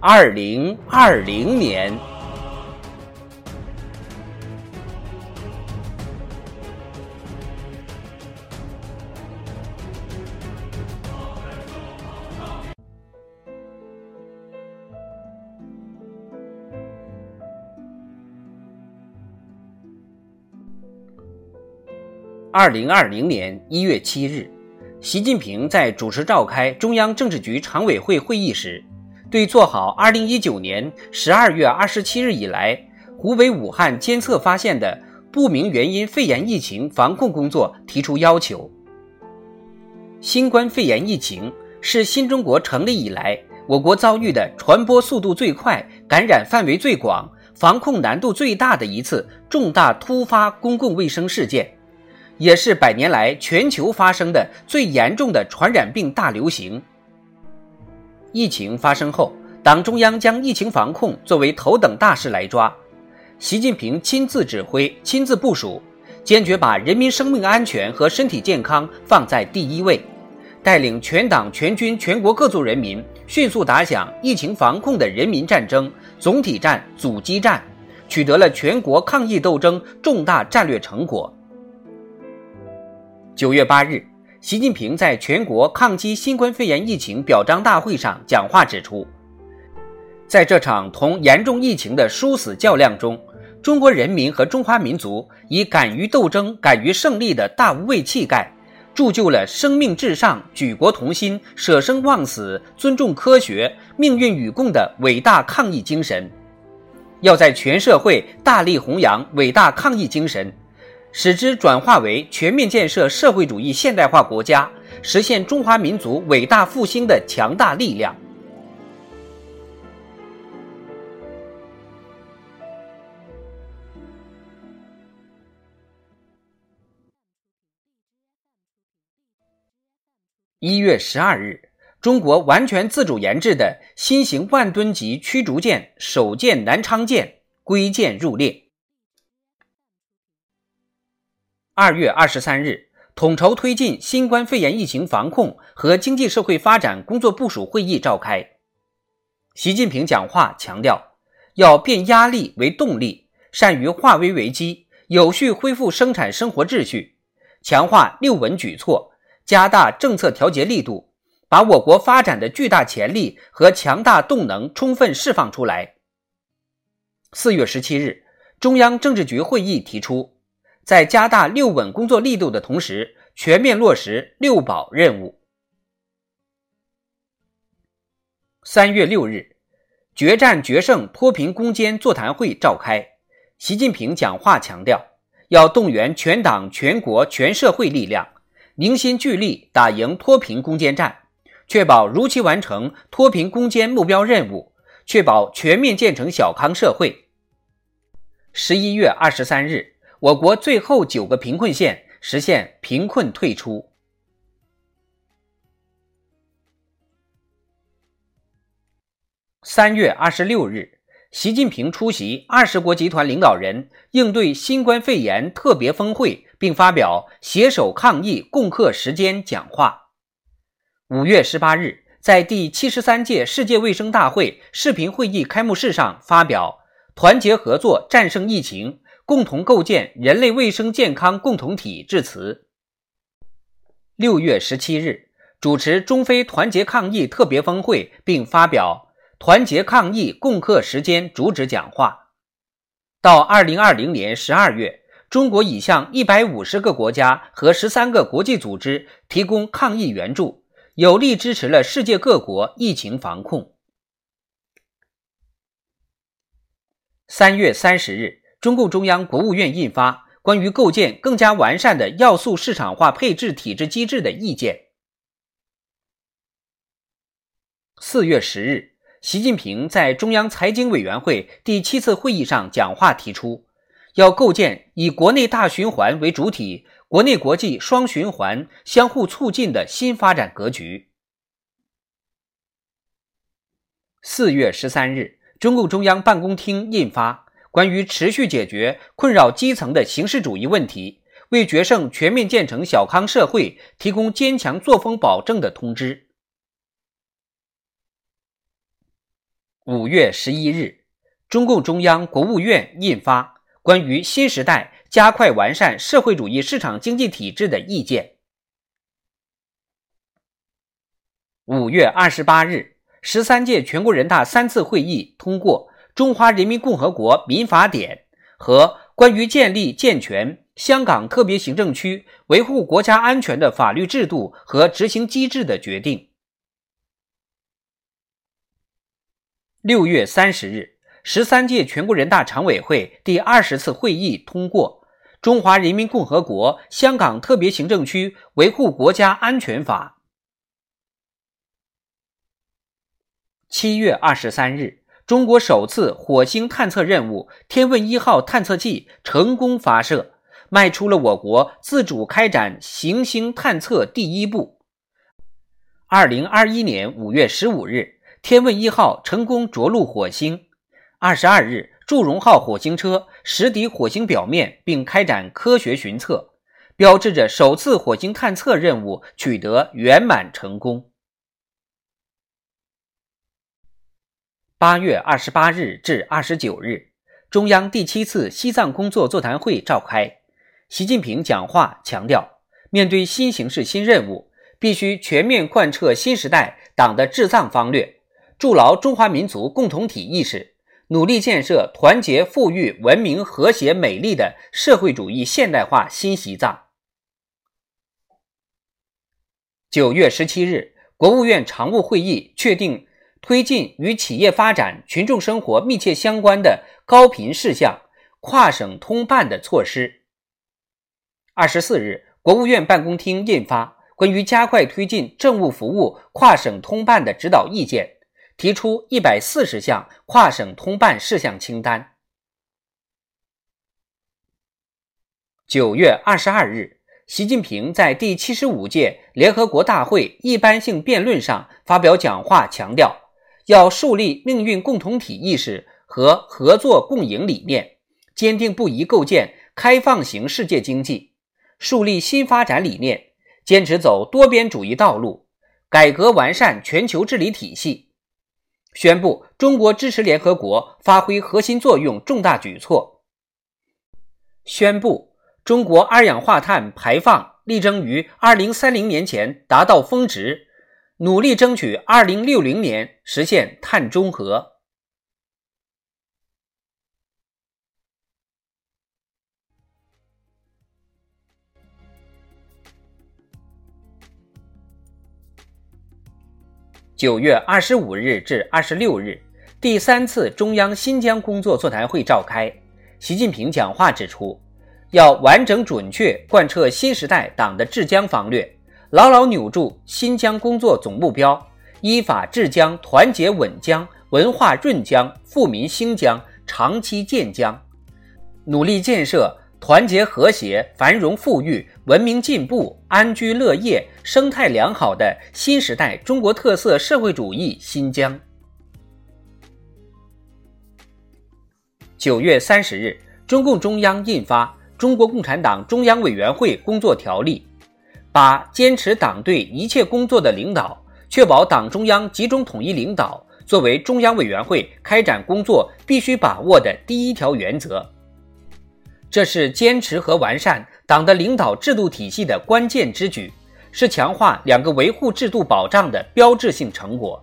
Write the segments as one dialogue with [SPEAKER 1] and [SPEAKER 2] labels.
[SPEAKER 1] 二零二零年。二零二零年一月七日，习近平在主持召开中央政治局常委会会议时，对做好二零一九年十二月二十七日以来湖北武汉监测发现的不明原因肺炎疫情防控工作提出要求。新冠肺炎疫情是新中国成立以来我国遭遇的传播速度最快、感染范围最广、防控难度最大的一次重大突发公共卫生事件。也是百年来全球发生的最严重的传染病大流行。疫情发生后，党中央将疫情防控作为头等大事来抓，习近平亲自指挥、亲自部署，坚决把人民生命安全和身体健康放在第一位，带领全党全军全国各族人民迅速打响疫情防控的人民战争、总体战、阻击战，取得了全国抗疫斗争重大战略成果。九月八日，习近平在全国抗击新冠肺炎疫情表彰大会上讲话指出，在这场同严重疫情的殊死较量中，中国人民和中华民族以敢于斗争、敢于胜利的大无畏气概，铸就了生命至上、举国同心、舍生忘死、尊重科学、命运与共的伟大抗疫精神。要在全社会大力弘扬伟大抗疫精神。使之转化为全面建设社会主义现代化国家、实现中华民族伟大复兴的强大力量。一月十二日，中国完全自主研制的新型万吨级驱逐舰首舰南昌舰归舰入列。二月二十三日，统筹推进新冠肺炎疫情防控和经济社会发展工作部署会议召开。习近平讲话强调，要变压力为动力，善于化危为机，有序恢复生产生活秩序，强化六稳举措，加大政策调节力度，把我国发展的巨大潜力和强大动能充分释放出来。四月十七日，中央政治局会议提出。在加大六稳工作力度的同时，全面落实六保任务。三月六日，决战决胜脱贫攻坚座谈会召开，习近平讲话强调，要动员全党全国全社会力量，凝心聚力打赢脱贫攻坚战，确保如期完成脱贫攻坚目标任务，确保全面建成小康社会。十一月二十三日。我国最后九个贫困县实现贫困退出。三月二十六日，习近平出席二十国集团领导人应对新冠肺炎特别峰会，并发表携手抗疫、共克时艰讲话。五月十八日，在第七十三届世界卫生大会视频会议开幕式上发表“团结合作，战胜疫情”。共同构建人类卫生健康共同体致辞。六月十七日，主持中非团结抗疫特别峰会，并发表“团结抗疫，共克时艰”主旨讲话。到二零二零年十二月，中国已向一百五十个国家和十三个国际组织提供抗疫援助，有力支持了世界各国疫情防控。三月三十日。中共中央、国务院印发《关于构建更加完善的要素市场化配置体制机制的意见》。四月十日，习近平在中央财经委员会第七次会议上讲话提出，要构建以国内大循环为主体、国内国际双循环相互促进的新发展格局。四月十三日，中共中央办公厅印发《关于持续解决困扰基层的形式主义问题，为决胜全面建成小康社会提供坚强作风保证的通知》。五月十一日，中共中央、国务院印发《关于新时代加快完善社会主义市场经济体制的意见》。五月二十八日，十三届全国人大三次会议通过《中华人民共和国民法典》和《关于建立健全香港特别行政区维护国家安全的法律制度和执行机制的决定》。六月三十日，十三届全国人大常委会第二十次会议通过《中华人民共和国香港特别行政区维护国家安全法》。七月二十三日，中国首次火星探测任务“天问一号”探测器成功发射，迈出了我国自主开展行星探测第一步。二零二一年五月十五日。天问一号成功着陆火星。二十二日，祝融号火星车驶抵火星表面，并开展科学巡测，标志着首次火星探测任务取得圆满成功。八月二十八日至二十九日，中央第七次西藏工作座谈会召开。习近平讲话强调，面对新形势新任务，必须全面贯彻新时代党的治藏方略。筑牢中华民族共同体意识，努力建设团结、富裕、文明、和谐、美丽的社会主义现代化新西藏。九月十七日，国务院常务会议确定推进与企业发展、群众生活密切相关的高频事项跨省通办的措施。二十四日，国务院办公厅印发《关于加快推进政务服务跨省通办的指导意见》。提出一百四十项跨省通办事项清单。九月二十二日，习近平在第七十五届联合国大会一般性辩论上发表讲话，强调要树立命运共同体意识和合作共赢理念，坚定不移构建开放型世界经济，树立新发展理念，坚持走多边主义道路，改革完善全球治理体系。宣布中国支持联合国发挥核心作用重大举措。宣布中国二氧化碳排放力争于二零三零年前达到峰值，努力争取二零六零年实现碳中和。九月二十五日至二十六日，第三次中央新疆工作座谈会召开。习近平讲话指出，要完整准确贯彻新时代党的治疆方略，牢牢扭住新疆工作总目标，依法治疆、团结稳疆、文化润疆、富民兴疆、长期建疆，努力建设。团结和谐、繁荣富裕、文明进步、安居乐业、生态良好的新时代中国特色社会主义新疆。九月三十日，中共中央印发《中国共产党中央委员会工作条例》，把坚持党对一切工作的领导、确保党中央集中统一领导作为中央委员会开展工作必须把握的第一条原则。这是坚持和完善党的领导制度体系的关键之举，是强化两个维护制度保障的标志性成果。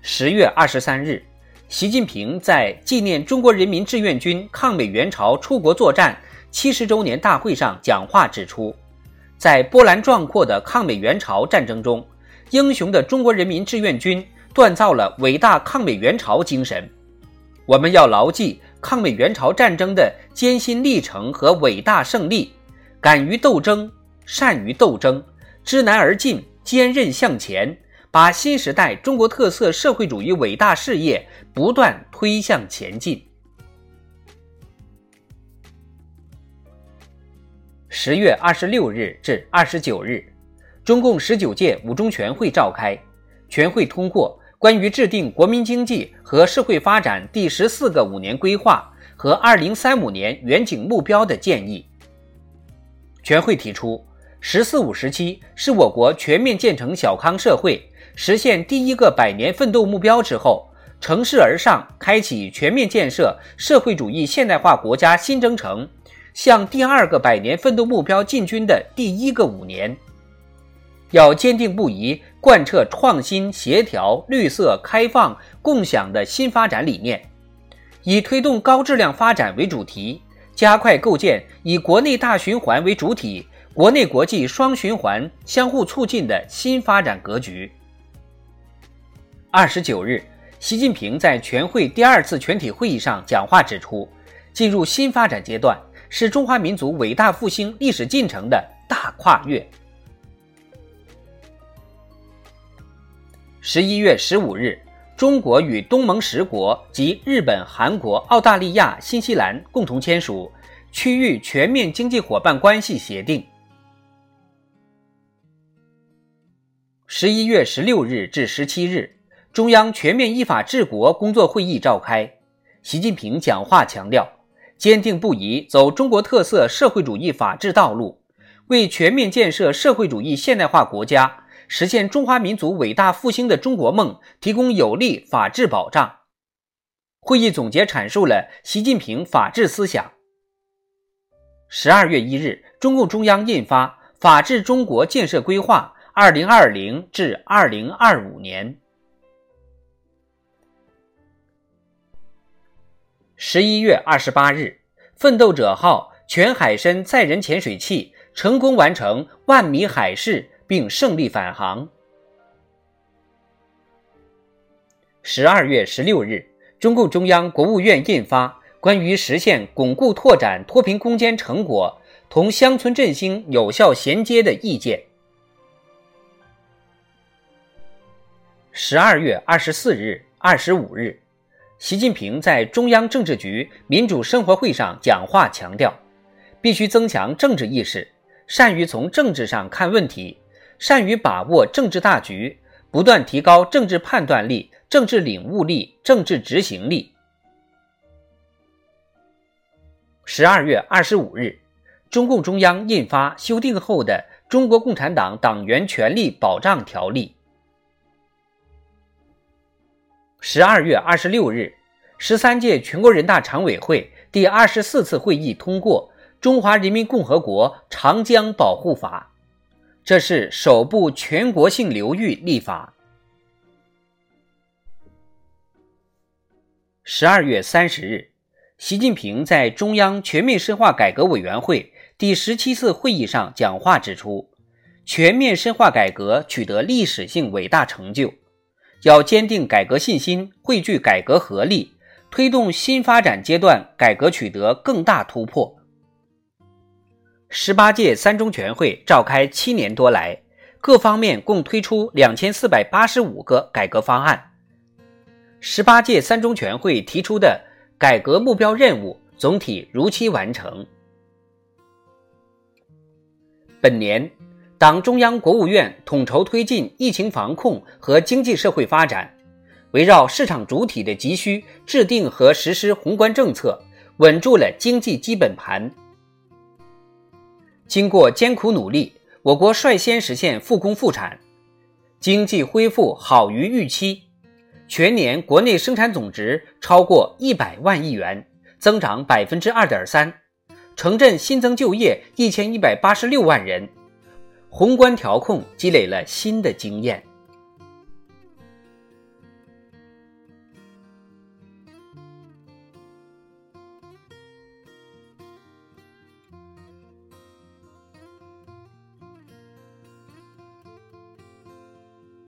[SPEAKER 1] 十月二十三日，习近平在纪念中国人民志愿军抗美援朝出国作战七十周年大会上讲话指出，在波澜壮阔的抗美援朝战争中，英雄的中国人民志愿军锻造了伟大抗美援朝精神。我们要牢记抗美援朝战争的艰辛历程和伟大胜利，敢于斗争，善于斗争，知难而进，坚韧向前，把新时代中国特色社会主义伟大事业不断推向前进。十月二十六日至二十九日，中共十九届五中全会召开，全会通过关于制定国民经济和社会发展第十四个五年规划和二零三五年远景目标的建议。全会提出，“十四五”时期是我国全面建成小康社会、实现第一个百年奋斗目标之后，乘势而上，开启全面建设社会主义现代化国家新征程。向第二个百年奋斗目标进军的第一个五年，要坚定不移贯彻创新、协调、绿色、开放、共享的新发展理念，以推动高质量发展为主题，加快构建以国内大循环为主体、国内国际双循环相互促进的新发展格局。二十九日，习近平在全会第二次全体会议上讲话指出，进入新发展阶段。是中华民族伟大复兴历史进程的大跨越。十一月十五日，中国与东盟十国及日本、韩国、澳大利亚、新西兰共同签署《区域全面经济伙伴关系协定》。十一月十六日至十七日，中央全面依法治国工作会议召开，习近平讲话强调。坚定不移走中国特色社会主义法治道路，为全面建设社会主义现代化国家、实现中华民族伟大复兴的中国梦提供有力法治保障。会议总结阐述了习近平法治思想。十二月一日，中共中央印发《法治中国建设规划（二零二零至二零二五年）》。十一月二十八日，奋斗者号全海深载人潜水器成功完成万米海试并胜利返航。十二月十六日，中共中央、国务院印发《关于实现巩固拓展脱贫攻坚成果同乡村振兴有效衔接的意见》。十二月二十四日、二十五日。习近平在中央政治局民主生活会上讲话强调，必须增强政治意识，善于从政治上看问题，善于把握政治大局，不断提高政治判断力、政治领悟力、政治执行力。十二月二十五日，中共中央印发修订后的《中国共产党党员权利保障条例》。十二月二十六日，十三届全国人大常委会第二十四次会议通过《中华人民共和国长江保护法》，这是首部全国性流域立法。十二月三十日，习近平在中央全面深化改革委员会第十七次会议上讲话指出，全面深化改革取得历史性伟大成就。要坚定改革信心，汇聚改革合力，推动新发展阶段改革取得更大突破。十八届三中全会召开七年多来，各方面共推出两千四百八十五个改革方案。十八届三中全会提出的改革目标任务总体如期完成。本年。党中央、国务院统筹推进疫情防控和经济社会发展，围绕市场主体的急需，制定和实施宏观政策，稳住了经济基本盘。经过艰苦努力，我国率先实现复工复产，经济恢复好于预期，全年国内生产总值超过一百万亿元，增长百分之二点三，城镇新增就业一千一百八十六万人。宏观调控积累了新的经验。